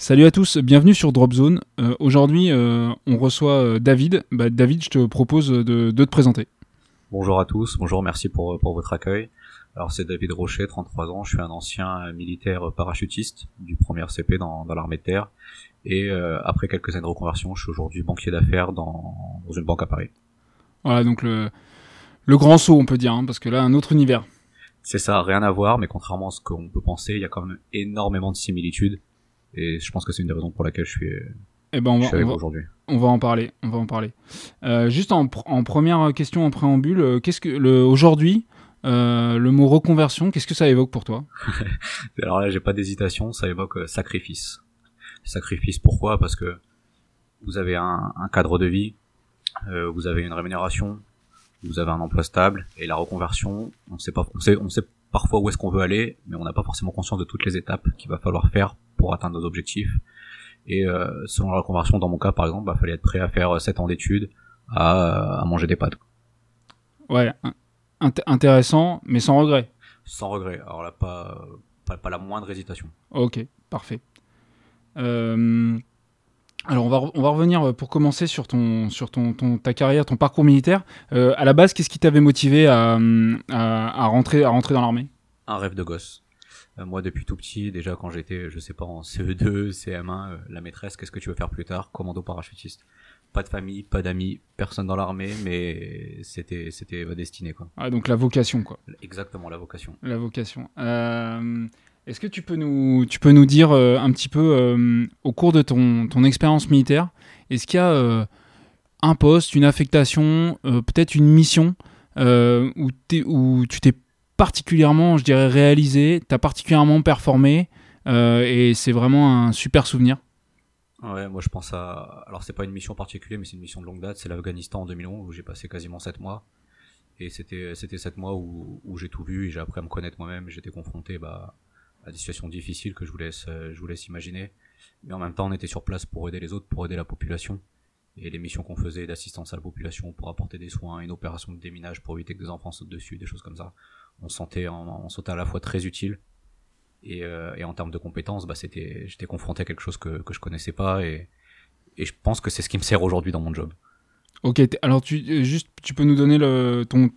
Salut à tous, bienvenue sur Dropzone. Euh, Aujourd'hui, euh, on reçoit euh, David. Bah, David, je te propose de, de te présenter. Bonjour à tous, bonjour, merci pour, pour votre accueil. Alors c'est David Rocher, 33 ans, je suis un ancien militaire parachutiste du premier CP dans, dans l'armée de terre. Et euh, après quelques années de reconversion, je suis aujourd'hui banquier d'affaires dans, dans une banque à Paris. Voilà, donc le, le grand saut, on peut dire, hein, parce que là, un autre univers. C'est ça, rien à voir, mais contrairement à ce qu'on peut penser, il y a quand même énormément de similitudes. Et je pense que c'est une des raisons pour laquelle je suis, Eh ben, on va, on on en parler. On va en parler. Euh, juste en, pr- en première question, en préambule, euh, qu'est-ce que le aujourd'hui, euh, le mot reconversion, qu'est-ce que ça évoque pour toi? Alors là, j'ai pas d'hésitation, ça évoque sacrifice. Sacrifice, pourquoi? Parce que vous avez un, un cadre de vie, vous avez une rémunération, vous avez un emploi stable, et la reconversion, on sait pas, on sait, on sait parfois où est-ce qu'on veut aller, mais on n'a pas forcément conscience de toutes les étapes qu'il va falloir faire pour atteindre nos objectifs. Et euh, selon la reconversion, dans mon cas par exemple, bah, fallait être prêt à faire 7 ans d'études, à, à manger des pâtes, Ouais, in- int- intéressant, mais sans regret. sans regret. Alors là, pas, pas, pas la moindre hésitation. Ok, parfait. Euh, alors on va, on va revenir euh, pour commencer sur, ton, sur ton, ton- ta carrière, ton parcours militaire. Euh, à la base, qu'est-ce qui t'avait motivé à, hum, à, à rentrer, à rentrer dans l'armée? Un rêve de gosse. Euh, moi, depuis tout petit, déjà quand j'étais, je sais pas, en CE2, CM1, euh, la maîtresse, qu'est-ce que tu veux faire plus tard? Commando parachutiste. Pas de famille, pas d'amis, personne dans l'armée, mais c'était, c'était ma destinée, quoi. Ah, Donc la vocation, quoi. Exactement, la vocation. La vocation. Euh, Est-ce que tu peux nous, tu peux nous dire euh, un petit peu, euh, au cours de ton, ton expérience militaire, est-ce qu'il y a un poste, une affectation, peut-être une mission où, où tu t'es particulièrement, je dirais, réalisé, tu as particulièrement performé euh, et c'est vraiment un super souvenir Ouais, moi je pense à, alors c'est pas une mission particulière, mais c'est une mission de longue date, c'est l'Afghanistan en 2011 où j'ai passé quasiment 7 mois. Et c'était, c'était 7 mois où, où j'ai tout vu et j'ai appris à me connaître moi-même, j'étais confronté, bah, à des situations difficiles que je vous laisse, euh, je vous laisse imaginer. Mais en même temps, on était sur place pour aider les autres, pour aider la population. Et les missions qu'on faisait d'assistance à la population pour apporter des soins, une opération de déminage pour éviter que des enfants sautent dessus, des choses comme ça. On se sentait, en- on sentait à la fois très utile. Et, euh, et en termes de compétences, bah, c'était, j'étais confronté à quelque chose que, que je connaissais pas et, et je pense que c'est ce qui me sert aujourd'hui dans mon job. Ok, alors tu, euh, juste, tu peux nous donner le, ton,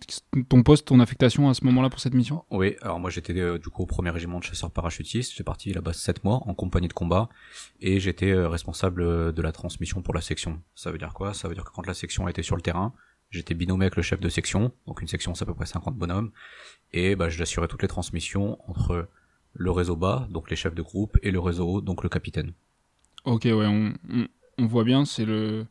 ton poste, ton affectation à ce moment-là pour cette mission? Oui, alors moi j'étais euh, du coup au premier régiment de chasseurs parachutistes, j'ai parti là-bas 7 mois en compagnie de combat et j'étais euh, responsable de la transmission pour la section. Ça veut dire quoi? Ça veut dire que quand la section était sur le terrain, j'étais binômé avec le chef de section, donc une section c'est à peu près 50 bonhommes, et bah, j'assurais toutes les transmissions entre le réseau bas, donc les chefs de groupe, et le réseau haut, donc le capitaine. Ok, ouais, on, on, on voit bien, c'est le.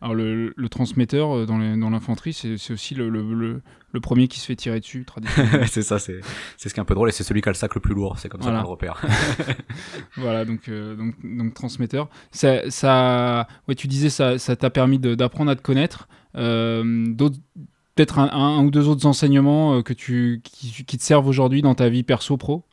Alors, le, le transmetteur euh, dans les- dans l'infanterie, c'est c'est aussi le, le, le, premier qui se fait tirer dessus, traditionnellement. c'est ça, c'est c'est ce qui est un peu drôle et c'est celui qui a le sac le plus lourd, c'est comme Voilà. ça qu'on le repère. voilà, donc, euh, donc, donc transmetteur. Ça, ça, ouais, tu disais, ça ça t'a permis d'apprendre à te connaître. Euh, d'autres- Peut-être un, un ou deux autres enseignements euh, que tu, qui, qui te servent aujourd'hui dans ta vie perso-pro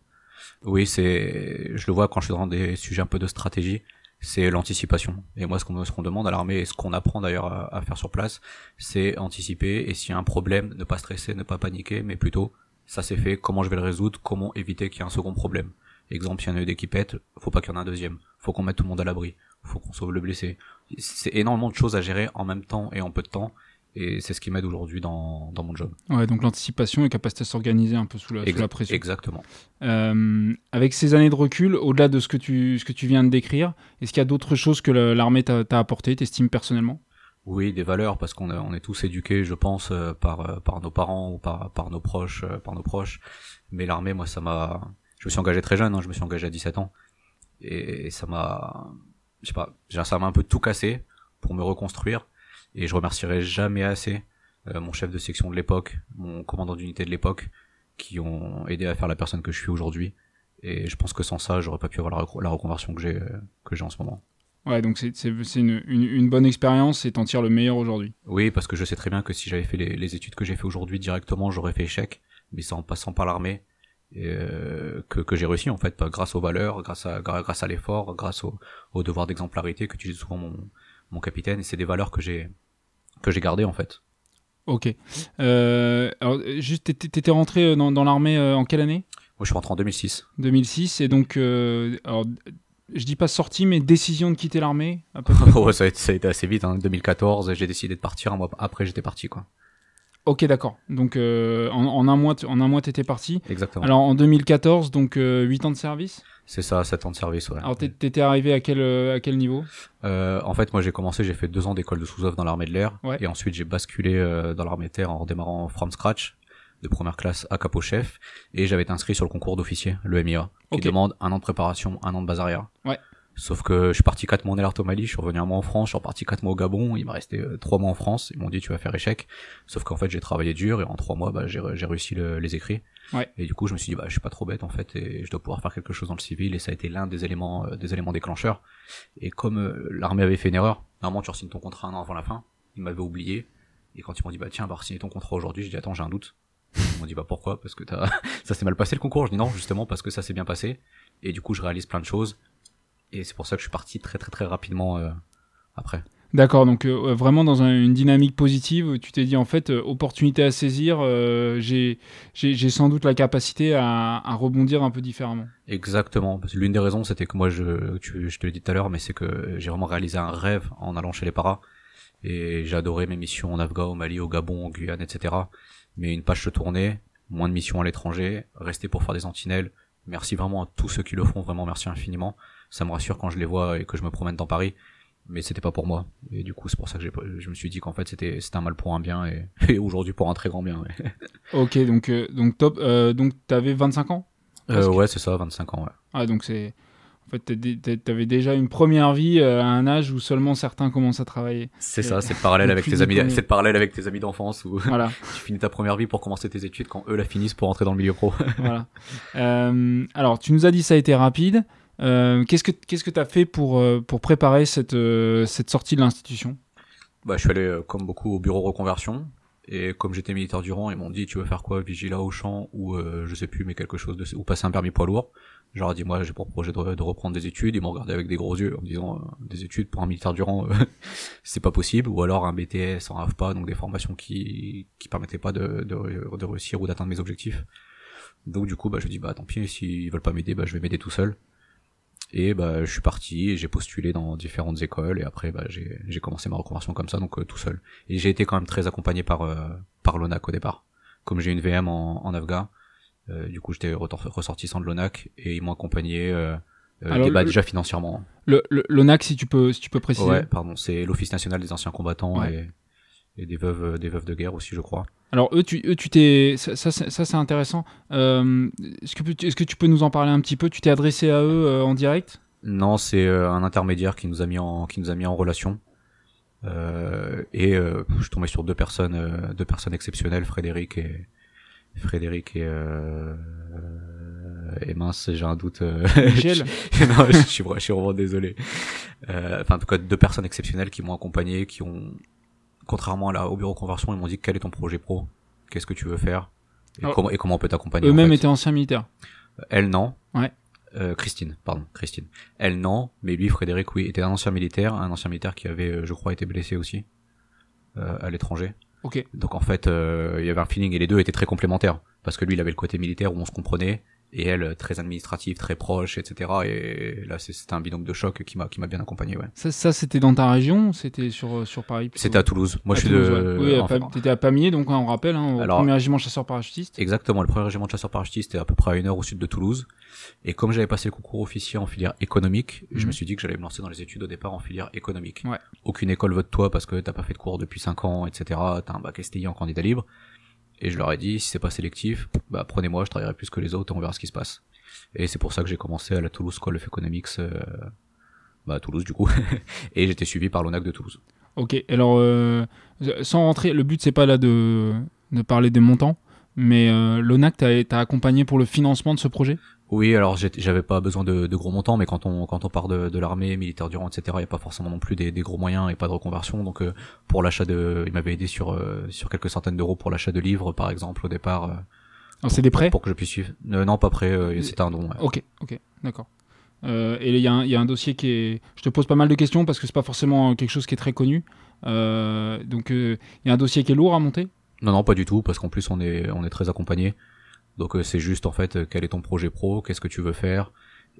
Oui, c'est, je le vois quand je suis dans des sujets un peu de stratégie, c'est l'anticipation. Et moi, ce qu'on qu'on demande à l'armée et ce qu'on apprend d'ailleurs à, à faire sur place, c'est anticiper. Et s'il y a un problème, ne pas stresser, ne pas paniquer, mais plutôt, ça c'est fait, comment je vais le résoudre, comment éviter qu'il y ait un second problème. Exemple, s'il y en a une qui pète, faut pas qu'il y en ait un deuxième. Faut qu'on mette tout le monde à l'abri. Faut qu'on sauve le blessé. C'est énormément de choses à gérer en même temps et en peu de temps. Et c'est ce qui m'aide aujourd'hui dans, dans mon job. Ouais, donc l'anticipation et capacité à s'organiser un peu sous la, sous la pression. Exactement. Euh, avec ces années de recul, au-delà de ce que tu, ce que tu viens de décrire, est-ce qu'il y a d'autres choses que l'armée t'a t'a apporté, t'estimes personnellement? Oui, des valeurs, parce qu'on est- on est tous éduqués, je pense, euh, par, euh, par nos parents ou par, par nos proches, par nos proches. Mais l'armée, moi, ça m'a, je me suis engagé très jeune, hein, je me suis engagé à 17 ans. Et ça m'a, je sais pas, ça m'a un peu tout cassé pour me reconstruire. Et je remercierai jamais assez euh, mon chef de section de l'époque, mon commandant d'unité de l'époque, qui ont aidé à faire la personne que je suis aujourd'hui. Et je pense que sans ça, j'aurais pas pu avoir la, recon- la reconversion que j'ai, euh, que j'ai en ce moment. Ouais, donc c'est une, une, une bonne expérience et t'en tires le meilleur aujourd'hui. Oui, parce que je sais très bien que si j'avais fait les, les études que j'ai fait aujourd'hui directement, j'aurais fait échec, mais c'est en passant par l'armée euh, que, que j'ai réussi en fait, grâce aux valeurs, grâce à grâce à l'effort, grâce au, au devoir d'exemplarité que utilise souvent mon, mon capitaine, et c'est des valeurs que j'ai que j'ai gardées en fait. Ok. Euh, alors, euh, juste, t'étais rentré dans, dans l'armée euh, en quelle année? Moi, je suis rentré en 2006. 2006. Et donc, euh, alors, je dis pas sortie, mais décision de quitter l'armée à peu près. ouais, ça a, été, ça a été assez vite. Hein. 2014, j'ai décidé de partir. Un mois après, j'étais parti quoi. Ok, d'accord. Donc, euh, en, en un mois, en un mois, t'étais parti. Exactement. Alors, en 2014, donc euh, 8 ans de service? C'est ça, 7 ans de service. Ouais. Alors, t'é- t'étais arrivé à quel, euh, à quel niveau? Euh, en fait, moi, j'ai commencé, j'ai fait deux ans d'école de sous-oeuvre dans l'armée de l'air, Ouais. et ensuite j'ai basculé euh, dans l'armée de terre en redémarrant from scratch, de première classe à capot chef, et j'avais été inscrit sur le concours d'officier, le MIA, qui demande un an de préparation, un an de base arrière. Ouais. Sauf que je suis parti quatre mois en alerte au Mali, je suis revenu un mois en France, je suis reparti quatre mois au Gabon, il m'a resté euh, trois mois en France, ils m'ont dit tu vas faire échec. Sauf qu'en fait j'ai travaillé dur et en trois mois bah, j'ai réussi le- les écrits. Ouais. Et du coup je me suis dit bah je suis pas trop bête en fait et je dois pouvoir faire quelque chose dans le civil et ça a été l'un des éléments euh, des éléments déclencheurs. Et comme euh, l'armée avait fait une erreur, normalement tu signes ton contrat un an avant la fin, ils m'avaient oublié. Et quand ils m'ont dit bah tiens bah signer ton contrat aujourd'hui, j'ai dit attends j'ai un doute. Ils m'ont dit bah pourquoi? Parce que t'as ça s'est mal passé le concours. Je dis non justement parce que ça s'est bien passé. Et du coup je réalise plein de choses. Et c'est pour ça que je suis parti très très très rapidement euh, après. D'accord, donc euh, vraiment dans un- une dynamique positive, tu t'es dit en fait, euh, opportunité à saisir, euh, j'ai sans doute la capacité à, à rebondir un peu différemment. Exactement. Parce que l'une des raisons, c'était que moi, je, tu- je te l'ai dit tout à l'heure, mais c'est que j'ai vraiment réalisé un rêve en allant chez les paras. Et j'ai adoré mes missions en Afghan, au Mali, au Gabon, en Guyane, etc. Mais une page se tournait, moins de missions à l'étranger, rester pour faire des sentinelles. Merci vraiment à tous ceux qui le font, vraiment merci infiniment. Ça me rassure quand je les vois et que je me promène dans Paris. Mais c'était pas pour moi. Et du coup, c'est pour ça que je me suis dit qu'en fait, c'était, c'était un mal pour un bien et, et aujourd'hui pour un très grand bien. Ouais, Ok, donc, euh, donc top. Euh, donc t'avais 25 ans? Euh, ouais c'est ça, 25 ans, ouais. Ah, donc c'est. En fait, t'avais déjà une première vie euh, à un âge où seulement certains commencent à travailler. C'est ça, c'est le parallèle avec tes amis, c'est le parallèle avec tes amis d'enfance où Voilà, tu finis ta première vie pour commencer tes études quand eux la finissent pour entrer dans le milieu pro. voilà. Euh, alors, tu nous as dit ça a été rapide. Euh, qu'est-ce que qu'est-ce que t'as fait pour euh, pour préparer cette euh, cette sortie de l'institution? Bah, je suis allé, euh, comme beaucoup, au bureau reconversion. Et comme j'étais militaire du rang, ils m'ont dit, tu veux faire quoi, vigilat au champ, ou euh, je sais plus, mais quelque chose de, ou passer un permis poids lourd. Ai dit, moi, j'ai pour projet de, de reprendre des études. Ils m'ont regardé avec des gros yeux en me disant, euh, des études pour un militaire du rang, euh, c'est pas possible. Ou alors un BTS en AFPA, donc des formations qui, qui permettaient pas de, de, de réussir ou d'atteindre mes objectifs. Donc du coup, bah, je dis, bah tant pis, s'ils veulent pas m'aider, bah je vais m'aider tout seul. Et bah je suis parti j'ai postulé dans différentes écoles et après bah j'ai j'ai commencé ma reconversion comme ça donc euh, tout seul. Et j'ai été quand même très accompagné par euh, par l'ONAC au départ. Comme j'ai une VM en, en Afghan, euh, du coup j'étais ressortissant de l'ONAC et ils m'ont accompagné euh, euh, Alors, le- déjà financièrement. Le le- l'ONAC, si tu peux si tu peux préciser. Ouais, pardon, c'est l'Office national des anciens combattants Ouais. et et des veuves euh, des veuves de guerre aussi je crois. Alors eux, tu eux, tu t'es ça ça, c'est- ça, c'est intéressant. Euh, est-ce que tu- est-ce que tu peux nous en parler un petit peu? Tu t'es adressé à eux euh, en direct? Non, c'est euh, un intermédiaire qui nous a mis en qui nous a mis en relation. Euh, et euh, je suis tombé sur deux personnes euh, deux personnes exceptionnelles, Frédéric et Frédéric et euh, et mince, j'ai un doute. Michel non, je suis, je suis vraiment désolé. Euh, Enfin, en tout cas, deux personnes exceptionnelles qui m'ont accompagné, qui ont, contrairement à la, au bureau conversion, ils m'ont dit quel est ton projet pro, qu'est-ce que tu veux faire, et, Alors, comment, et comment on peut t'accompagner. en Eux-mêmes fait? étaient anciens militaires. Elle non. Ouais. Euh, Christine, pardon, Christine. Elle non, mais lui, Frédéric, oui, était un ancien militaire, un ancien militaire qui avait, euh, je crois, été blessé aussi euh, à l'étranger. Ok. Donc en fait, euh, il y avait un feeling et les deux étaient très complémentaires parce que lui, il avait le côté militaire où on se comprenait et elle très administrative, très proche, etc. Et là, c'était un binôme de choc qui m'a qui m'a bien accompagné. Ouais. Ça, ça c'était dans ta région, c'était sur sur Paris. C'était à Toulouse. Moi, à je suis de. ouais. Oui, enfin, t'étais à Pamiers, donc on rappelle, hein, au Alors- premier régiment chasseur parachutiste. Exactement, le premier régiment de chasseurs parachutistes était à peu près à une heure au sud de Toulouse. Et comme j'avais passé le concours officier en filière économique, je Mhm. me suis dit que j'allais me lancer dans les études au départ en filière économique. Ouais. Aucune école veut de toi parce que t'as pas fait de cours depuis 5 ans, etc. T'as un bac STI en candidat libre. Et je leur ai dit, si c'est pas sélectif, bah prenez-moi, je travaillerai plus que les autres et on verra ce qui se passe. Et c'est pour ça que j'ai commencé à la Toulouse School of Economics, euh, bah à Toulouse du coup. et j'étais suivi par l'ONAC de Toulouse. Ok, alors euh, sans rentrer, le but c'est pas là de, de parler des montants, mais euh, l'ONAC t'a accompagné pour le financement de ce projet? Oui, alors j'avais pas besoin de, de gros montants, mais quand on quand on part de, de l'armée, militaire durant, etc., il n'y a pas forcément non plus des, des gros moyens et pas de reconversion. Donc euh, pour l'achat de, il m'avait aidé sur euh, sur quelques centaines d'euros pour l'achat de livres, par exemple, au départ. euh, Alors c'est des prêts? pour que je puisse suivre. Euh, non, pas prêt. euh, c'était un don. ouais. Ok, ok, d'accord. Euh, et il y, a un- il y a un dossier qui est. Je te pose pas mal de questions parce que c'est pas forcément quelque chose qui est très connu. Euh, donc euh, il y a un dossier qui est lourd à monter? Non, non, pas du tout, parce qu'en plus on est on est très accompagné. Donc euh, c'est juste en fait euh, quel est ton projet pro, qu'est-ce que tu veux faire,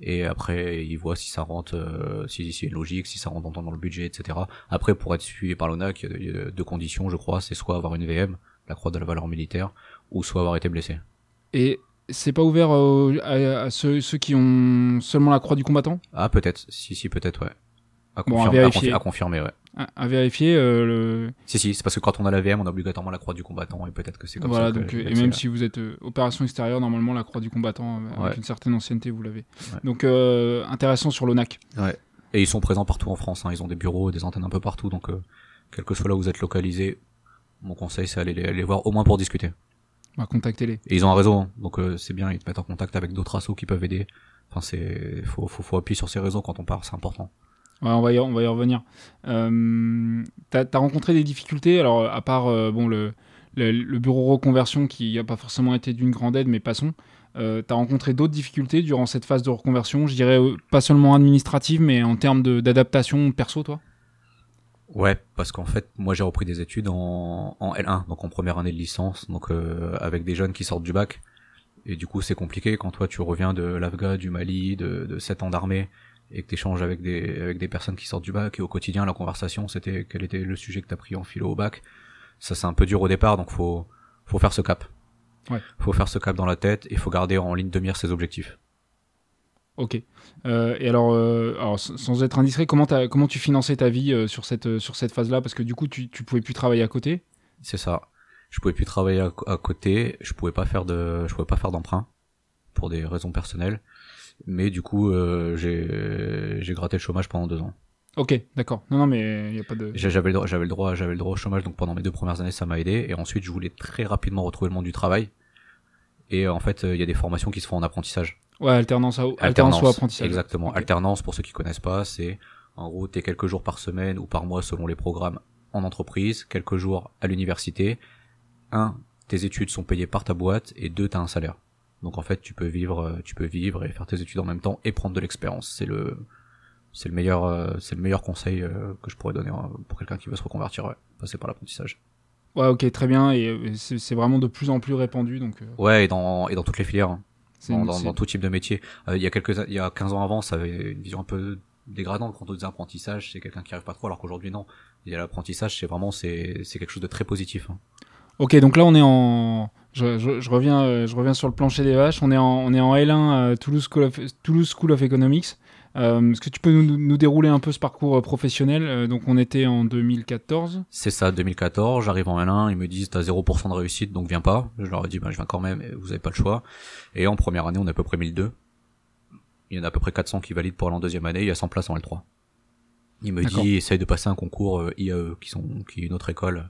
et après il voit si ça rentre, euh, si une logique, si ça rentre dans, dans le budget, etc. Après pour être suivi par l'ONAC, il y a- deux conditions, je crois, c'est soit avoir une VM, la croix de la valeur militaire, ou soit avoir été blessé. Et c'est pas ouvert euh, à, à ceux, ceux qui ont seulement la croix du combattant? Ah peut-être, si si peut-être ouais. À Bon, confirmer, à, vérifier. à confirmer, ouais. à, à vérifier. euh, le... Si si, c'est parce que quand on a la VM, on a obligatoirement la croix du combattant, et peut-être que c'est comme Voilà, ça. que donc, euh, et même si vous êtes euh, opération extérieure, normalement la croix du combattant, euh, avec Ouais. une certaine ancienneté, vous l'avez. Ouais. Donc euh, intéressant sur l'ONAC. Et ils sont présents partout en France, hein. ils ont des bureaux, des antennes un peu partout, donc euh, quel que soit là où vous êtes localisé, mon conseil c'est aller les, aller les voir au moins pour discuter. On va contacter les. Et ils ont un réseau, hein. donc euh, c'est bien, ils te mettent en contact avec d'autres assos qui peuvent aider. Enfin c'est, faut, faut, faut appuyer sur ces réseaux quand on part, c'est important. Ouais, on va y, revenir. Euh, as rencontré des difficultés, alors à part euh, bon le, bureau reconversion qui n'a pas forcément été d'une grande aide, mais passons. Euh, T'as rencontré d'autres difficultés durant cette phase de reconversion, je dirais euh, pas seulement administrative, mais en termes d'adaptation perso, toi? Ouais, parce qu'en fait, moi j'ai repris des études en, en L1, donc en première année de licence, donc euh, avec des jeunes qui sortent du bac. Et du coup, c'est compliqué quand toi tu reviens de l'Afghan, du Mali, de, de 7 ans d'armée, et que tu échanges avec des, avec des personnes qui sortent du bac, et au quotidien, la conversation, c'était quel était le sujet que t'as pris en philo au bac. Ça, c'est un peu dur au départ, donc faut, faut faire ce cap. Ouais. Faut faire ce cap dans la tête, et faut garder en ligne de mire ses objectifs. Ok. Euh, et alors, euh, alors, sans être indiscret, comment, comment tu finançais ta vie euh, sur cette, euh, sur cette phase-là? Parce que du coup, tu, tu pouvais plus travailler à côté. C'est ça. Je pouvais plus travailler à, à côté, je pouvais pas faire de, je pouvais pas faire d'emprunt pour des raisons personnelles. Mais du coup, euh, j'ai, gratté le chômage pendant deux ans. Ok, d'accord. Non, non, mais il n'y a pas de. J'avais le droit, j'avais le droit, j'avais le droit au chômage, donc pendant mes deux premières années, ça m'a aidé. Et ensuite, je voulais très rapidement retrouver le monde du travail. Et en fait, euh, il y a des formations qui se font en apprentissage. Ouais, alternance, à, alternance ou apprentissage. Exactement. Alternance, pour ceux qui connaissent pas, c'est en gros, t'es quelques jours par semaine ou par mois selon les programmes en entreprise, quelques jours à l'université. Un, tes études sont payées par ta boîte et deux, t'as un salaire. Donc en fait, tu peux vivre, euh, tu peux vivre et faire tes études en même temps et prendre de l'expérience. C'est le, c'est le meilleur, euh, c'est le meilleur conseil euh, que je pourrais donner euh, pour quelqu'un qui veut se reconvertir, ouais, passer par l'apprentissage. Ouais, ok, très bien. Et c'est vraiment de plus en plus répandu. Donc, Ouais, et dans, et dans toutes les filières. hein. c'est dans, dans, dans tout type de métier. Euh, il y a quelques, il y a 15 ans avant, ça avait une vision un peu dégradante quand on disait apprentissage, c'est quelqu'un qui arrive pas trop, alors qu'aujourd'hui non. Il y a l'apprentissage, c'est vraiment, c'est, c'est quelque chose de très positif. hein. Ok, donc là, on est en. Je, je- je reviens, euh, je reviens sur le plancher des vaches. On est en, on est en L1 à Toulouse School of, Toulouse School of Economics. Euh, Est-ce que tu peux nous, nous dérouler un peu ce parcours euh, professionnel? Euh, Donc, on était en 2014. C'est ça, 2014, j'arrive en L1, ils me disent t'as 0% de réussite, donc viens pas. Je leur ai dit bah je viens quand même, vous avez pas le choix. Et en première année, on est à peu près 1002. Il y en a à peu près 400 qui valident pour aller en deuxième année, il y a 100 places en L3. Il me dit essaye de passer un concours euh, IAE, qui sont, qui est une autre école.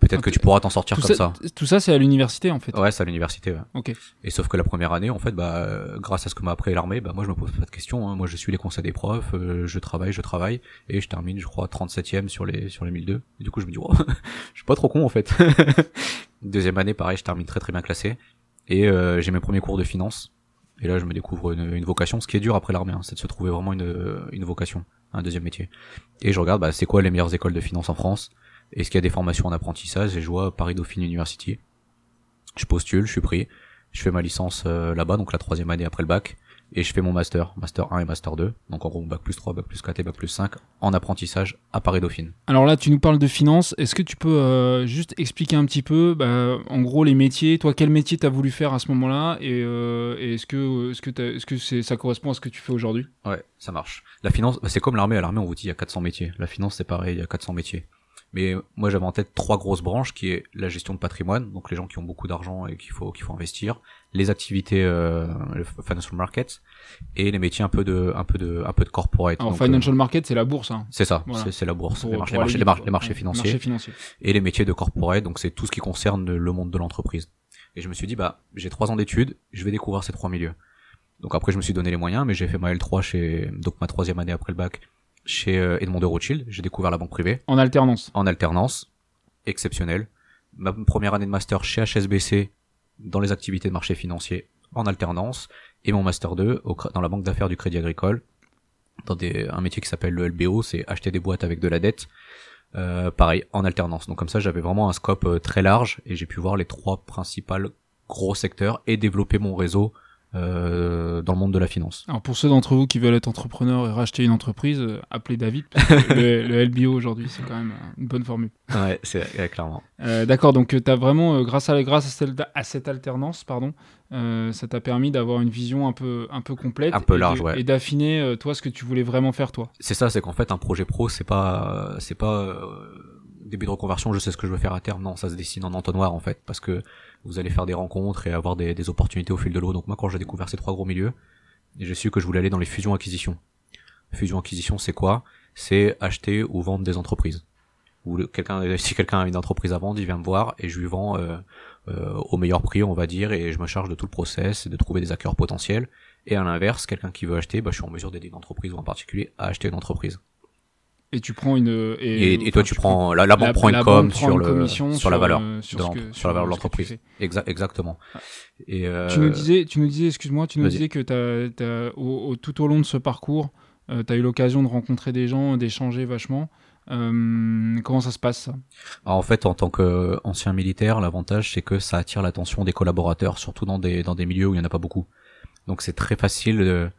Peut-être que tu pourras t'en sortir Tout comme ça, ça. tout ça, c'est à l'université, en fait. Ouais, c'est à l'université. Ouais. Ok. Et sauf que la première année, en fait, bah, euh, grâce à ce que m'a appris l'armée, bah, moi, je me pose pas de questions. hein. Moi, je suis les conseils des profs, euh, je travaille, je travaille, et je termine, je crois, 37e sur les sur les 1002. Et du coup, je me dis, oh, je suis pas trop con, en fait. Deuxième année, pareil, je termine très très bien classé, et euh, j'ai mes premiers cours de finance. Et là, je me découvre une, une vocation, ce qui est dur après l'armée, hein, c'est de se trouver vraiment une une vocation, un deuxième métier. Et je regarde, bah, c'est quoi les meilleures écoles de finance en France? Est-ce qu'il y a des formations en apprentissage Et je vois Paris Dauphine University. Je postule, je suis pris. Je fais ma licence euh, là-bas, donc la troisième année après le bac et je fais mon master, master 1 et master 2, donc en gros bac plus 3, bac plus 4 et bac plus 5 en apprentissage à Paris Dauphine. Alors là, tu nous parles de finance, est-ce que tu peux euh, juste expliquer un petit peu, bah, en gros, les métiers, toi, quel métier tu as voulu faire à ce moment-là, et, euh, et est-ce que, est-ce que, est-ce que c'est, ça correspond à ce que tu fais aujourd'hui? Ouais, ça marche. La finance, bah, c'est comme l'armée, à l'armée on vous dit il y a 400 métiers, la finance c'est pareil, il y a 400 métiers. Mais moi j'avais en tête trois grosses branches qui est la gestion de patrimoine, donc les gens qui ont beaucoup d'argent et qu'il faut qu'il faut investir, les activités euh, financial markets et les métiers un peu de un peu de un peu de corporate. En financial market c'est la bourse. Hein. C'est ça, c'est la bourse, les, marchés, les, marchés, les, marchés, financiers, et les métiers de corporate, donc c'est tout ce qui concerne le monde de l'entreprise. Et je me suis dit bah j'ai trois ans d'études, je vais découvrir ces trois milieux. Donc après je me suis donné les moyens, mais j'ai fait ma L3 chez donc ma troisième année après le bac chez euh, Edmond de Rothschild. J'ai découvert la banque privée. En alternance. En alternance. Exceptionnel. Ma première année de master chez HSBC dans les activités de marché financier en alternance. Et mon master 2 dans la banque d'affaires du Crédit Agricole. Dans des, un métier qui s'appelle le LBO, c'est acheter des boîtes avec de la dette. Euh, pareil, en alternance. Donc comme ça, j'avais vraiment un scope euh, très large et j'ai pu voir les trois principaux gros secteurs et développer mon réseau euh, dans le monde de la finance. Alors pour ceux d'entre vous qui veulent être entrepreneurs et racheter une entreprise, euh, appelez David. le, LBO aujourd'hui, c'est quand même une bonne formule. Ouais, c'est clairement. Euh, D'accord, donc tu as vraiment, grâce à grâce à cette, à cette alternance, pardon, ça t'a permis d'avoir une vision un peu un peu complète, un peu large, ouais. et d'affiner toi ce que tu voulais vraiment faire toi. C'est ça, c'est qu'en fait un projet pro, c'est pas c'est pas début de reconversion, je sais ce que je veux faire à terme. Non, ça se dessine en entonnoir en fait, parce que vous allez faire des rencontres et avoir des, opportunités au fil de l'eau. Donc moi, quand j'ai découvert ces trois gros milieux, j'ai su que je voulais aller dans les fusions-acquisitions. Fusion-acquisition, c'est quoi? C'est acheter ou vendre des entreprises. Si quelqu'un a une entreprise à vendre, il vient me voir et je lui vends euh, euh, au meilleur prix, on va dire, et je me charge de tout le process et de trouver des acquéreurs potentiels. Et à l'inverse, quelqu'un qui veut acheter, bah, je suis en mesure d'aider une entreprise ou en particulier à acheter une entreprise. Et tu prends une et, et, toi tu, prends la, la banque prend une com sur le sur, la valeur euh, sur, sur la valeur de l'entreprise. exactement. Ah. Et euh... tu nous disais tu nous disais excuse-moi tu nous disais que t'as, as, au, tout au long de ce parcours euh, tu as eu l'occasion de rencontrer des gens d'échanger vachement. Euh, comment ça se passe ça? En fait, en tant qu'ancien militaire, l'avantage c'est que ça attire l'attention des collaborateurs, surtout dans des dans des milieux où il y en a pas beaucoup. Donc c'est très facile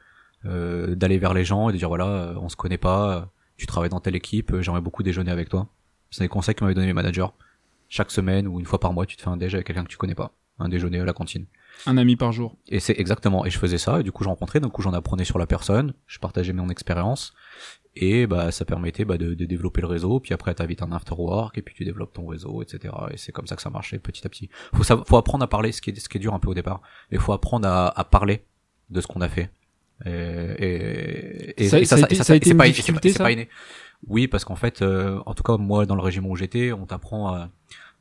euh, d'aller vers les gens et de dire voilà, on se connaît pas tu travailles dans telle équipe, euh, j'aimerais beaucoup déjeuner avec toi. C'est des conseils que m'avaient donné mes managers. Chaque semaine ou une fois par mois, tu te fais un déjeuner avec quelqu'un que tu connais pas. Un déjeuner à la cantine. Un ami par jour. Et c'est exactement. Et je faisais ça, et du coup, je rencontrais, du coup, j'en apprenais sur la personne, je partageais mon expérience, et bah, ça permettait bah, de, de développer le réseau, puis après, t'invites un after work, et puis tu développes ton réseau, etc. Et c'est comme ça que ça marchait petit à petit. Faut, faut apprendre à parler, ce qui est, ce qui est dur un peu au départ. Il faut apprendre à, à parler de ce qu'on a fait. Et, et, ça, ça, ça, ça, a été une pas, ça inné. Oui, parce qu'en fait, euh, en tout cas moi dans le régime où j'étais, on t'apprend à,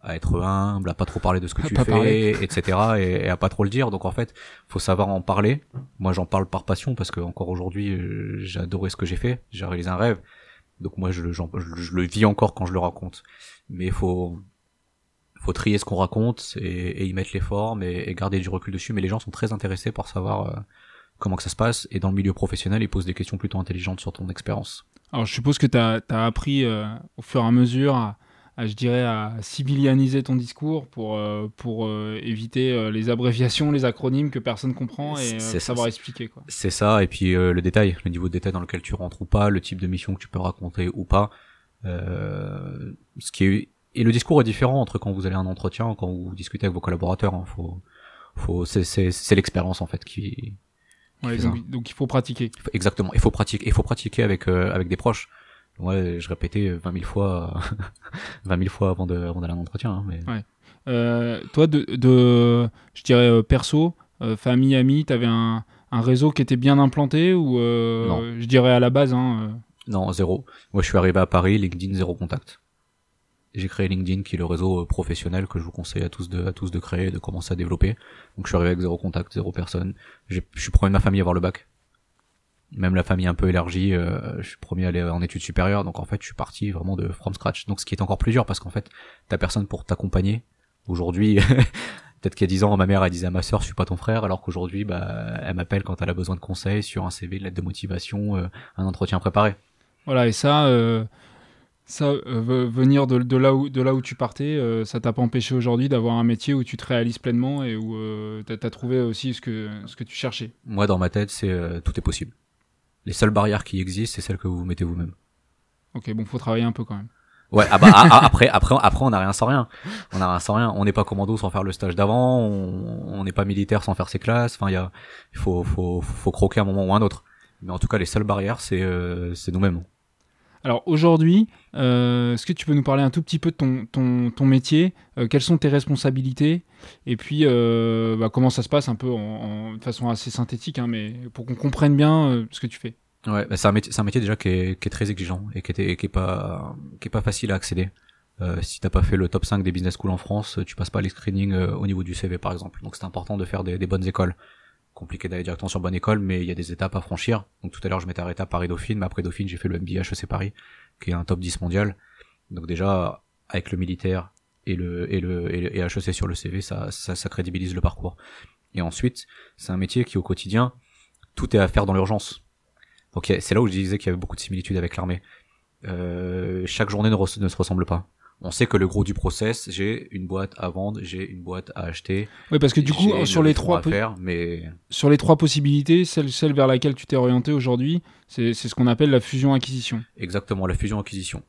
à, être humble, à pas trop parler de ce que tu fais, etc. Et, à pas trop le dire. Donc en fait, faut savoir en parler. Moi, j'en parle par passion parce que encore aujourd'hui, euh, j'ai adoré ce que j'ai fait. J'ai réalisé un rêve. Donc moi, je, je, je, le vis encore quand je le raconte. Mais il faut faut trier ce qu'on raconte et, et, y mettre les formes et, garder du recul dessus. Mais les gens sont très intéressés par savoir euh, comment que ça se passe. Et dans le milieu professionnel, ils posent des questions plutôt intelligentes sur ton expérience. Alors, je suppose que tu as, appris euh, au fur et à mesure à, je dirais, à civilianiser ton discours pour, euh, pour euh, éviter les abréviations, les acronymes que personne comprend et savoir expliquer. C'est ça, et puis le détail, le niveau de détail dans lequel tu rentres ou pas, le type de mission que tu peux raconter ou pas. ce qui est... Et le discours est différent entre quand vous allez à un entretien, quand vous discutez avec vos collaborateurs. Hein. Faut, faut, c'est l'expérience en fait qui, donc, il faut pratiquer. Exactement, il faut pratiquer, il faut pratiquer avec euh, avec des proches. Ouais, je répétais 20 000 fois, 20 000 fois avant de avant d'aller à un entretien. Hein, mais... ouais. euh, toi, de, de, je dirais euh, perso, euh, famille, amis, t'avais un, un réseau qui était bien implanté ou je dirais à la base hein, Non, zéro. Moi, je suis arrivé à Paris, LinkedIn zéro contact j'ai créé LinkedIn qui est le réseau euh, professionnel que je vous conseille à tous de à tous de créer de commencer à développer. Donc je suis arrivé avec zéro contact zéro personne. Je suis premier de ma famille à avoir le bac. Même la famille un peu élargie euh, je suis premier à aller en études supérieures. Donc en fait je suis parti vraiment de from scratch. Donc ce qui est encore plus dur parce qu'en fait t'as personne pour t'accompagner. Aujourd'hui peut-être qu'il y a dix ans ma mère elle disait à ma sœur je suis pas ton frère alors qu'aujourd'hui bah elle m'appelle quand elle a besoin de conseils sur un CV une lettre de motivation euh, un entretien préparé. Voilà et ça Ça, euh, venir de, de, là où, de là où tu partais, euh, ça t'a pas empêché aujourd'hui d'avoir un métier où tu te réalises pleinement et où euh, tu as, trouvé aussi ce que, ce que tu cherchais? Moi, dans ma tête, c'est tout est possible. Les seules barrières qui existent, c'est celles que vous mettez vous-même. Ok, bon, faut travailler un peu quand même. Ouais, ah bah, ah, ah, après, après, après, on n'a rien sans rien. On n'a rien sans rien. On n'est pas commando sans faire le stage d'avant. On n'est pas militaire sans faire ses classes. Enfin, il y a, il faut, faut, faut croquer un moment ou un autre. Mais en tout cas, les seules barrières, c'est, c'est nous-mêmes. Alors aujourd'hui, euh, est-ce que tu peux nous parler un tout petit peu de ton, ton, métier euh, Quelles sont tes responsabilités Et puis, euh, bah, comment ça se passe un peu en, de façon assez synthétique, hein, mais pour qu'on comprenne bien ce que tu fais Ouais, bah, c'est un, métier, déjà qui est, très exigeant et qui est, qui est, pas, pas facile à accéder. Si t'as pas fait le top 5 des business schools en France, tu passes pas les screenings au niveau du CV par exemple. Donc c'est important de faire des bonnes écoles compliqué d'aller directement sur bonne école, mais il y a des étapes à franchir. Donc tout à l'heure, je m'étais arrêté à Paris-Dauphine, mais après Dauphine, j'ai fait le MBA HEC Paris, qui est un top 10 mondial. Donc déjà, avec le militaire et le, et le, et, HEC sur le CV, ça, ça, ça crédibilise le parcours. Et ensuite, c'est un métier qui au quotidien, tout est à faire dans l'urgence. Donc c'est là où je disais qu'il y avait beaucoup de similitudes avec l'armée. Euh, chaque journée ne, ne se ressemble pas on sait que le gros du process, j'ai une boîte à vendre, j'ai une boîte à acheter. Oui, parce que du coup, sur les trois faire, mais sur les trois possibilités, celle, celle vers laquelle tu t'es orienté aujourd'hui, c'est ce qu'on appelle la fusion-acquisition. Exactement, la fusion-acquisition,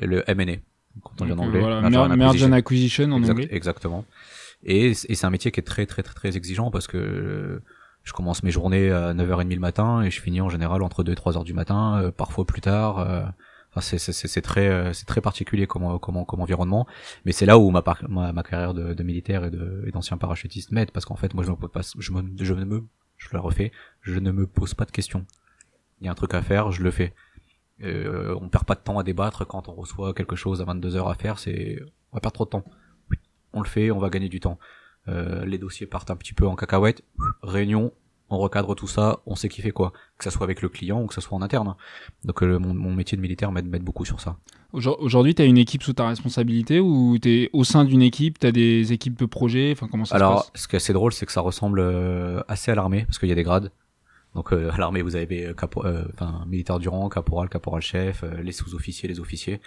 le M&A, quand on dit en anglais. Voilà, merger, and acquisition en anglais. Exactement. Et, et c'est un métier qui est très très très très exigeant parce que je commence mes journées à 9h30 le matin et je finis en général entre 2 et 3 heures du matin, euh, parfois plus tard. Euh, C'est très euh, c'est très particulier comme comme comme environnement, mais c'est là où ma, ma, carrière de, de militaire et d'ancien parachutiste m'aide parce qu'en fait moi je me pose pas je me je me je le refais je ne me pose pas de questions. Il y a un truc à faire, je le fais. Euh, on perd pas de temps à débattre quand on reçoit quelque chose à 22 heures à faire, c'est on va perdre trop de temps. On le fait, on va gagner du temps. Euh, les dossiers partent un petit peu en cacahuète, réunion, on recadre tout ça, on sait qui fait quoi, que ça soit avec le client ou que ça soit en interne. Donc euh, mon, métier de militaire m'aide beaucoup sur ça. Aujourd'hui, tu as une équipe sous ta responsabilité ou tu es au sein d'une équipe, tu as des équipes de projet, enfin comment ça Alors, se passe? ce qui est assez drôle, c'est que ça ressemble euh, assez à l'armée parce qu'il y a des grades. Donc euh, à l'armée, vous avez capo enfin militaire du rang, caporal, caporal chef, les sous-officiers, les officiers.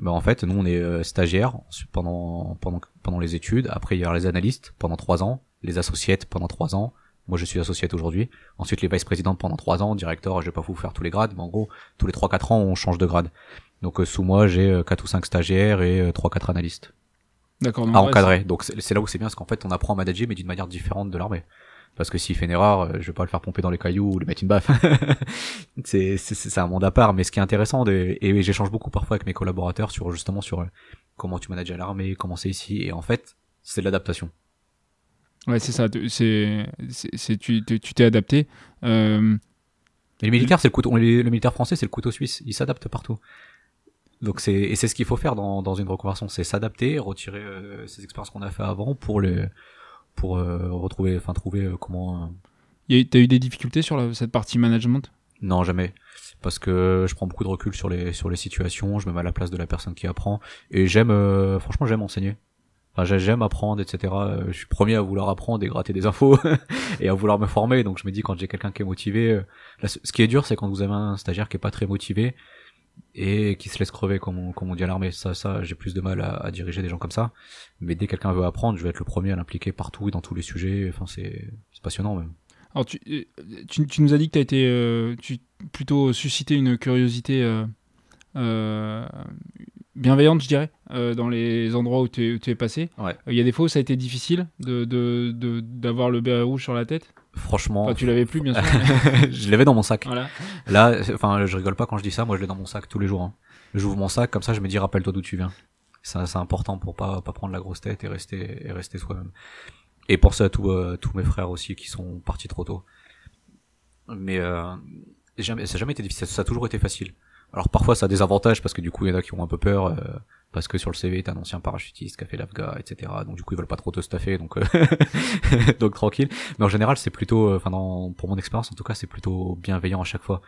Ben en fait, nous on est stagiaires pendant pendant pendant les études. Après il y a les analystes pendant trois ans, les associates pendant trois ans, moi, je suis associé aujourd'hui. Ensuite, les vice-présidents pendant trois ans, directeur, je vais pas vous faire tous les grades, mais en gros, tous les trois quatre ans, on change de grade. Donc, euh, sous moi, j'ai euh, quatre ou cinq stagiaires et euh, trois quatre analystes. D'accord. À encadrer. Donc, c'est là où c'est bien, parce qu'en fait, on apprend à manager, mais d'une manière différente de l'armée. Parce que s'il fait une erreur, je vais pas le faire pomper dans les cailloux ou lui mettre une baffe. c'est c'est un monde à part. Mais ce qui est intéressant, et, et j'échange beaucoup parfois avec mes collaborateurs sur justement sur comment tu manages à l'armée, comment c'est ici. Et en fait, c'est de l'adaptation. Ouais, c'est ça. C'est, c'est, tu, tu t'es adapté. Euh... Et le militaire, c'est le couteau. Le militaire français, c'est le couteau suisse. Il s'adapte partout. Donc c'est et c'est ce qu'il faut faire dans, dans une reconversion, c'est s'adapter, retirer euh, ces expériences qu'on a fait avant pour les pour euh, retrouver, enfin trouver euh, comment. T'as eu des difficultés sur cette partie management? Non, jamais parce que je prends beaucoup de recul sur les sur les situations, je me mets à la place de la personne qui apprend et j'aime franchement j'aime enseigner. Enfin, j'aime apprendre, etc. Euh, je suis premier à vouloir apprendre et gratter des infos et à vouloir me former. Donc je me dis quand j'ai quelqu'un qui est motivé, euh, ce qui est dur, c'est quand vous avez un stagiaire qui est pas très motivé et qui se laisse crever, comme on, comme on dit à l'armée. Ça, ça, j'ai plus de mal à, diriger des gens comme ça. Mais dès que quelqu'un veut apprendre, je vais être le premier à l'impliquer partout et dans tous les sujets. Enfin, c'est passionnant même. Alors tu, euh, tu, tu, nous as dit que tu as été tu plutôt suscité une curiosité euh, bienveillante, je dirais, euh, dans les endroits où tu es, passé. Euh, il y a des fois où ça a été difficile d'avoir de, de, le béret rouge sur la tête? Franchement, tu l'avais plus, bien sûr. je l'avais dans mon sac. Voilà. Là, enfin, je rigole pas quand je dis ça. Moi, je l'ai dans mon sac tous les jours. Hein. J'ouvre mon sac comme ça, je me dis rappelle-toi d'où tu viens. C'est important pour pas pas prendre la grosse tête et rester et rester soi-même. Et penser à tous euh, tous mes frères aussi qui sont partis trop tôt. Mais euh, jamais, ça n'a jamais été difficile. Ça a toujours été facile. Alors parfois ça a des avantages parce que du coup il y en a qui ont un peu peur euh, parce que sur le CV t'es un ancien parachutiste qui a fait l'AFGA, etc. Donc du coup ils veulent pas trop te staffer, donc euh, donc tranquille. Mais en général c'est plutôt, euh, enfin pour mon expérience en tout cas c'est plutôt bienveillant à chaque fois.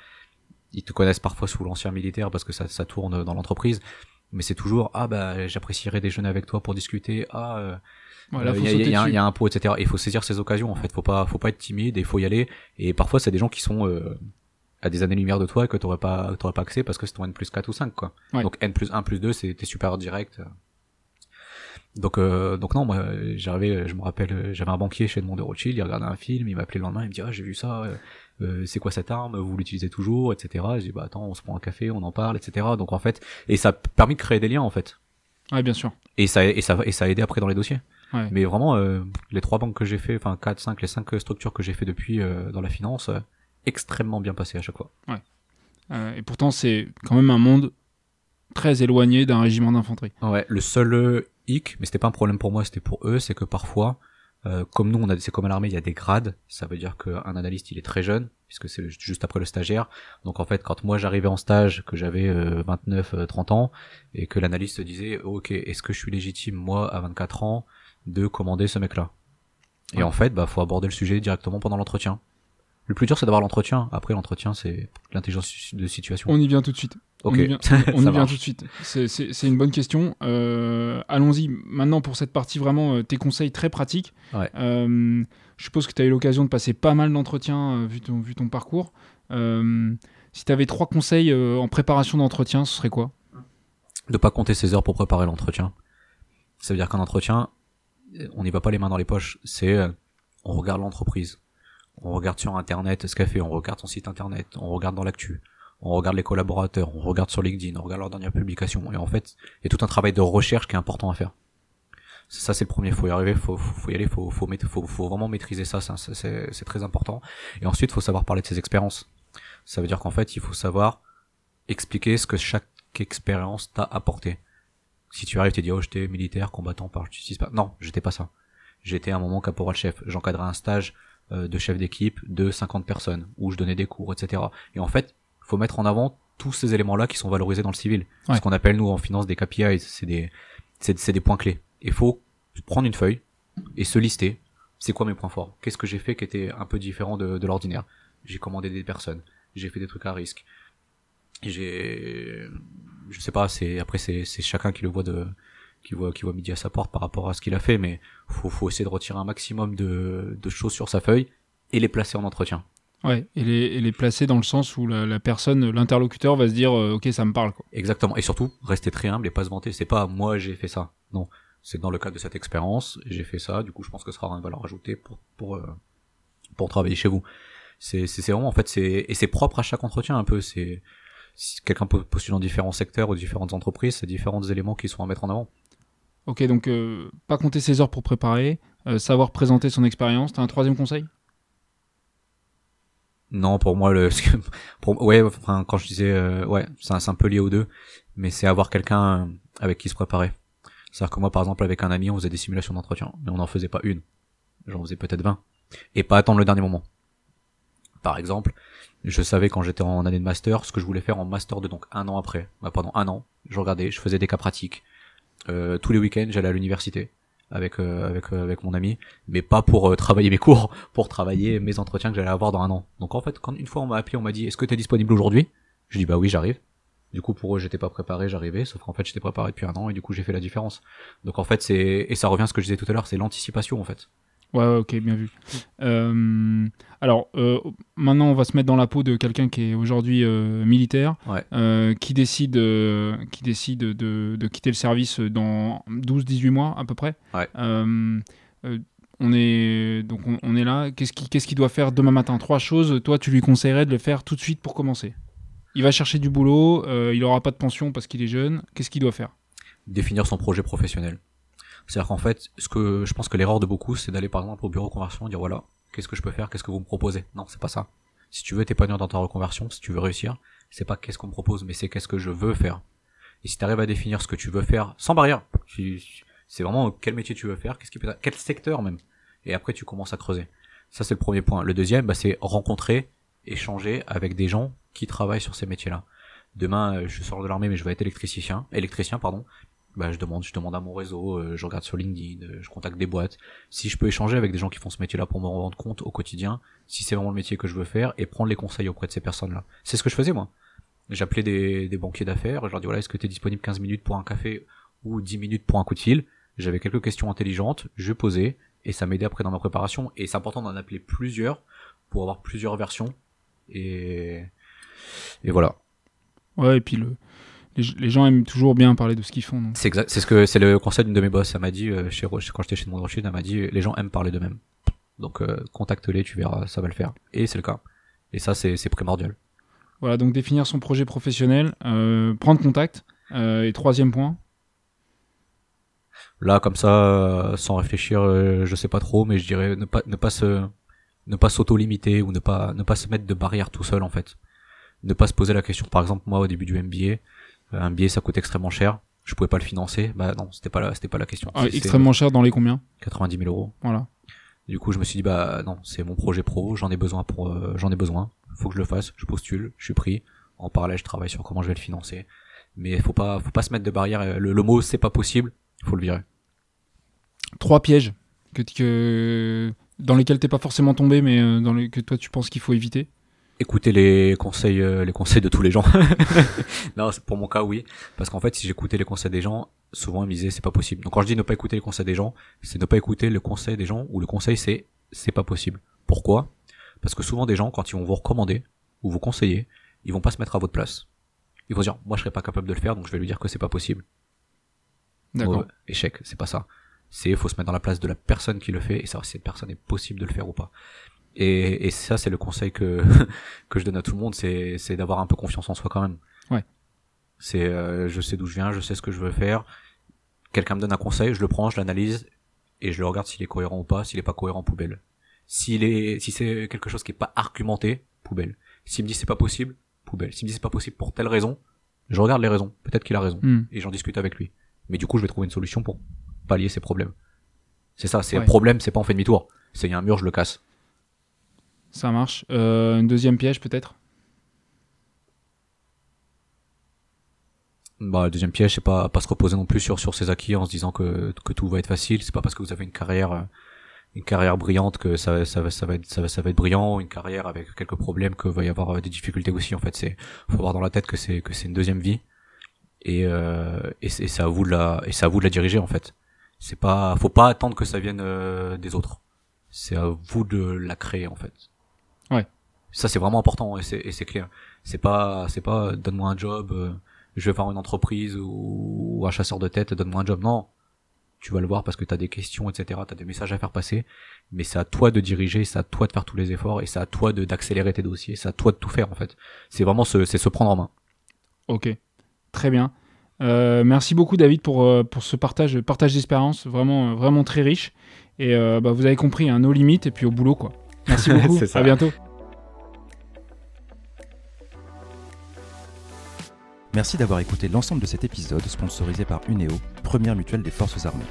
Ils te connaissent parfois sous l'ancien militaire parce que ça, ça tourne dans l'entreprise, mais c'est toujours ah bah j'apprécierais déjeuner avec toi pour discuter. Ah il y, a, y, a un pot, etc. Il faut saisir ces occasions en fait. Faut pas, faut pas être timide et il faut y aller. Et parfois c'est des gens qui sont à des années-lumière de toi et que t'aurais pas, t'aurais pas accès parce que c'est ton N plus 4 ou 5, quoi. Ouais. Donc N plus 1 plus 2, c'est, t'es super direct. Donc, euh, donc non, moi, j'arrivais, je me rappelle, j'avais un banquier chez Edmond de Rothschild, il regardait un film, il m'appelait le lendemain, il me dit, ah, j'ai vu ça, euh, euh, c'est quoi cette arme, vous l'utilisez toujours, etc. Je dis, bah, attends, on se prend un café, on en parle, etc. Donc, en fait, et ça a permis de créer des liens, en fait. Ouais, bien sûr. Et ça, et ça, et ça a aidé après dans les dossiers. Ouais. Mais vraiment, euh, les trois banques que j'ai fait, enfin, quatre, cinq, les cinq structures que j'ai fait depuis, euh, dans la finance, extrêmement bien passé à chaque fois. Euh, et pourtant, c'est quand même un monde très éloigné d'un régiment d'infanterie. Ouais, le seul euh, hic, mais c'était pas un problème pour moi, c'était pour eux, c'est que parfois, euh, comme nous, on a, c'est comme à l'armée, il y a des grades. Ça veut dire qu'un analyste, il est très jeune, puisque c'est juste après le stagiaire. Donc en fait, quand moi j'arrivais en stage, que j'avais euh, 29, euh, 30 ans, et que l'analyste disait, ok, est-ce que je suis légitime moi à 24 ans de commander ce mec-là? Et Ouais. en fait, bah faut aborder le sujet directement pendant l'entretien. Le plus dur, c'est d'avoir l'entretien. Après, l'entretien, c'est l'intelligence de situation. On y vient tout de suite. On y vient, on y ça vient marche. tout de suite. C'est- une bonne question. Euh, Allons-y maintenant pour cette partie vraiment, euh, tes conseils très pratiques. Ouais. Euh, je suppose que tu as eu l'occasion de passer pas mal d'entretiens vu, ton, vu ton parcours. Euh, si tu avais trois conseils en préparation d'entretien, ce serait quoi? De pas compter ses heures pour préparer l'entretien. Ça veut dire qu'un entretien, on n'y va pas les mains dans les poches. C'est, on regarde l'entreprise, on regarde sur internet ce qu'elle fait, on regarde son site internet, on regarde dans l'actu, on regarde les collaborateurs, on regarde sur LinkedIn, on regarde leurs dernières publications. Et en fait, il y a tout un travail de recherche qui est important à faire. Ça, c'est le premier. Faut y arriver, faut, faut, y aller, faut, faut, faut, vraiment maîtriser ça. ça, c'est, très important. Et ensuite, faut savoir parler de ses expériences. Ça veut dire qu'en fait, il faut savoir expliquer ce que chaque expérience t'a apporté. Si tu arrives, tu dis oh j'étais militaire, combattant par. Non, j'étais pas ça. J'étais un moment caporal chef. J'encadrais un stage de chef d'équipe de 50 personnes où je donnais des cours, etc. Et en fait, faut mettre en avant tous ces éléments-là qui sont valorisés dans le civil. Ouais. Ce qu'on appelle nous en finance des KPIs, c'est des c'est c'est des points clés. Il faut prendre une feuille et se lister. C'est quoi mes points forts? Qu'est-ce que j'ai fait qui était un peu différent de, de l'ordinaire? J'ai commandé des personnes. J'ai fait des trucs à risque. J'ai, je sais pas. C'est après c'est c'est chacun qui le voit de qui voit qui voit midi à sa porte par rapport à ce qu'il a fait, mais faut faut essayer de retirer un maximum de de choses sur sa feuille et les placer en entretien. Ouais, et les, et les placer dans le sens où la, la personne, l'interlocuteur va se dire euh, ok ça me parle quoi. Exactement. Et surtout, rester très humble et pas se vanter. C'est pas moi j'ai fait ça. Non. C'est dans le cadre de cette expérience, j'ai fait ça. Du coup, je pense que ce sera une valeur ajoutée pour pour euh, pour travailler chez vous. C'est c'est vraiment en fait c'est et c'est propre à chaque entretien un peu. C'est si quelqu'un po- postule dans différents secteurs ou différentes entreprises, c'est différents éléments qui sont à mettre en avant. Ok donc euh, pas compter ses heures pour préparer, euh, savoir présenter son expérience. T'as un troisième conseil? Non, pour moi le pour ouais enfin quand je disais euh, ouais, c'est un, un peu lié aux deux, mais c'est avoir quelqu'un euh, avec qui se préparer. C'est-à-dire que moi par exemple avec un ami, on faisait des simulations d'entretien, mais on n'en faisait pas une. J'en faisais peut-être 20 et pas attendre le dernier moment. Par exemple, je savais quand j'étais en année de master ce que je voulais faire en master 2 donc un an après. Bah, pendant un an, je regardais, je faisais des cas pratiques. Euh, tous les week-ends, j'allais à l'université avec euh, avec euh, avec mon ami, mais pas pour euh, travailler mes cours, pour travailler mes entretiens que j'allais avoir dans un an. Donc en fait, quand une fois on m'a appelé, on m'a dit est-ce que tu es disponible aujourd'hui? Je dis bah oui, j'arrive. Du coup pour eux, j'étais pas préparé, j'arrivais, sauf qu'en fait, j'étais préparé depuis un an et du coup, j'ai fait la différence. Donc en fait, c'est et ça revient à ce que je disais tout à l'heure, c'est l'anticipation en fait. Ouais, ouais, ok, bien vu. Euh, alors, euh, maintenant, on va se mettre dans la peau de quelqu'un qui est aujourd'hui euh, militaire, Ouais. qui décide, qui décide de, de quitter le service dans 12-18 mois à peu près. Ouais. On est donc on, on est là. Qu'est-ce qu'il qu'est-ce qu'il doit faire demain matin? Trois choses. Toi, tu lui conseillerais de le faire tout de suite pour commencer. Il va chercher du boulot. il aura pas de pension parce qu'il est jeune. Qu'est-ce qu'il doit faire? Définir son projet professionnel. C'est-à-dire qu'en fait, ce que je pense que l'erreur de beaucoup, c'est d'aller par exemple au bureau conversion et dire voilà, qu'est-ce que je peux faire, qu'est-ce que vous me proposez? Non, c'est pas ça. Si tu veux t'épanouir dans ta reconversion, si tu veux réussir, c'est pas qu'est-ce qu'on me propose, mais c'est qu'est-ce que je veux faire. Et si tu arrives à définir ce que tu veux faire sans barrière, c'est vraiment quel métier tu veux faire, qu'est-ce qui peut, quel secteur même. Et après, tu commences à creuser. Ça, c'est le premier point. Le deuxième, bah, c'est rencontrer, échanger avec des gens qui travaillent sur ces métiers-là. Demain, euh, je sors de l'armée, mais je vais être électricien, électricien, pardon bah, je demande, je demande à mon réseau, euh, je regarde sur LinkedIn, euh, je contacte des boîtes. Si je peux échanger avec des gens qui font ce métier-là pour me rendre compte au quotidien, si c'est vraiment le métier que je veux faire, et prendre les conseils auprès de ces personnes-là. C'est ce que je faisais moi. J'appelais des, des banquiers d'affaires, je leur dis voilà, est-ce que tu es disponible 15 minutes pour un café ou 10 minutes pour un coup de fil? J'avais quelques questions intelligentes, je posais, et ça m'aidait après dans ma préparation. Et c'est important d'en appeler plusieurs pour avoir plusieurs versions. Et et voilà. Ouais, et puis le, les, gens aiment toujours bien parler de ce qu'ils font. C'est exact, c'est ce que c'est le conseil d'une de mes boss. Elle m'a dit euh, chez quand j'étais chez Monde elle m'a dit les gens aiment parler d'eux-mêmes. Donc euh, contacte-les, tu verras, ça va le faire. Et c'est le cas. Et ça, c'est primordial. Voilà, donc définir son projet professionnel, euh, prendre contact. Euh, et troisième point. Là, comme ça, sans réfléchir, je sais pas trop, mais je dirais ne pas ne pas se ne pas s'auto-limiter ou ne pas ne pas se mettre de barrière tout seul en fait. Ne pas se poser la question. Par exemple, moi au début du MBA, un billet ça coûte extrêmement cher. Je pouvais pas le financer. Bah non, c'était pas la, c'était pas la question. Ah, extrêmement cher dans les combien? 90 000 euros. Voilà. Du coup, je me suis dit bah non, c'est mon projet pro, j'en ai besoin pour, euh, j'en ai besoin. Faut que je le fasse. Je postule, je suis pris. En parallèle, je travaille sur comment je vais le financer. Mais faut pas, faut pas se mettre de barrière. Le, le mot c'est pas possible, faut le virer. Trois pièges que, que dans lesquels t'es pas forcément tombé, mais euh, dans les que toi tu penses qu'il faut éviter écouter les conseils euh, les conseils de tous les gens. Non pour mon cas oui. Parce qu'en fait si j'écoutais les conseils des gens souvent ils me disaient c'est pas possible. Donc quand je dis ne pas écouter les conseils des gens c'est ne pas écouter le conseil des gens ou le conseil c'est c'est pas possible. Pourquoi? Parce que souvent des gens quand ils vont vous recommander ou vous conseiller ils vont pas se mettre à votre place. Ils vont dire moi je serais pas capable de le faire donc je vais lui dire que c'est pas possible. D'accord. Échec c'est pas ça. C'est faut se mettre dans la place de la personne qui le fait et savoir si cette personne est possible de le faire ou pas et, et ça, c'est le conseil que que je donne à tout le monde, c'est c'est d'avoir un peu confiance en soi quand même. Ouais. C'est euh, je sais d'où je viens, je sais ce que je veux faire. Quelqu'un me donne un conseil, je le prends, je l'analyse et je le regarde s'il est cohérent ou pas. S'il est pas cohérent, poubelle. S'il est si c'est quelque chose qui est pas argumenté, poubelle. S'il me dit c'est pas possible, poubelle. S'il me dit c'est pas possible pour telle raison, je regarde les raisons. Peut-être qu'il a raison hmm. et j'en discute avec lui. Mais du coup, je vais trouver une solution pour pallier ses problèmes. C'est ça, c'est un problème, c'est pas en fait demi-tour. C'est il y a un mur, je le casse. Ça marche. Euh, une deuxième piège peut-être? Bah, le deuxième piège, c'est pas pas se reposer non plus sur sur ses acquis en se disant que que tout va être facile. C'est pas parce que vous avez une carrière euh, une carrière brillante que ça ça va ça va être ça va ça va être brillant. Une carrière avec quelques problèmes que va y avoir euh, des difficultés aussi. En fait, c'est faut avoir dans la tête que c'est que c'est une deuxième vie et euh, et c'est à vous de la et c'est à vous de la diriger en fait. C'est pas faut pas attendre que ça vienne euh, des autres. C'est à vous de la créer en fait. Ça c'est vraiment important et c'est clair. C'est pas c'est pas donne-moi un job, euh, je vais faire une entreprise ou, un chasseur de tête, donne-moi un job. Non, tu vas le voir parce que tu as des questions, etc. Tu as des messages à faire passer, mais c'est à toi de diriger, c'est à toi de faire tous les efforts et c'est à toi de d'accélérer tes dossiers, c'est à toi de tout faire en fait. C'est vraiment se, c'est se prendre en main. Ok, très bien. Euh, merci beaucoup David pour, euh, pour ce partage, partage d'expérience vraiment, vraiment très riche. Et bah, vous avez compris, un hein, no limit et puis au boulot quoi. Merci beaucoup. à bientôt. Merci d'avoir écouté l'ensemble de cet épisode sponsorisé par UNEO, première mutuelle des forces armées.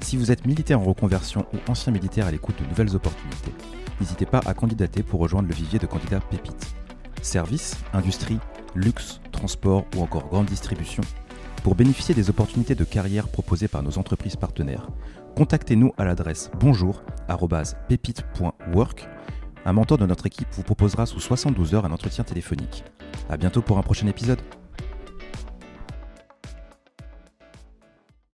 Si vous êtes militaire en reconversion ou ancien militaire à l'écoute de nouvelles opportunités, n'hésitez pas à candidater pour rejoindre le vivier de candidats pépites. Services, industrie, luxe, transport ou encore grande distribution. Pour bénéficier des opportunités de carrière proposées par nos entreprises partenaires, contactez-nous à l'adresse bonjour@pépite.work. Un mentor de notre équipe vous proposera sous 72 heures un entretien téléphonique. A bientôt pour un prochain épisode.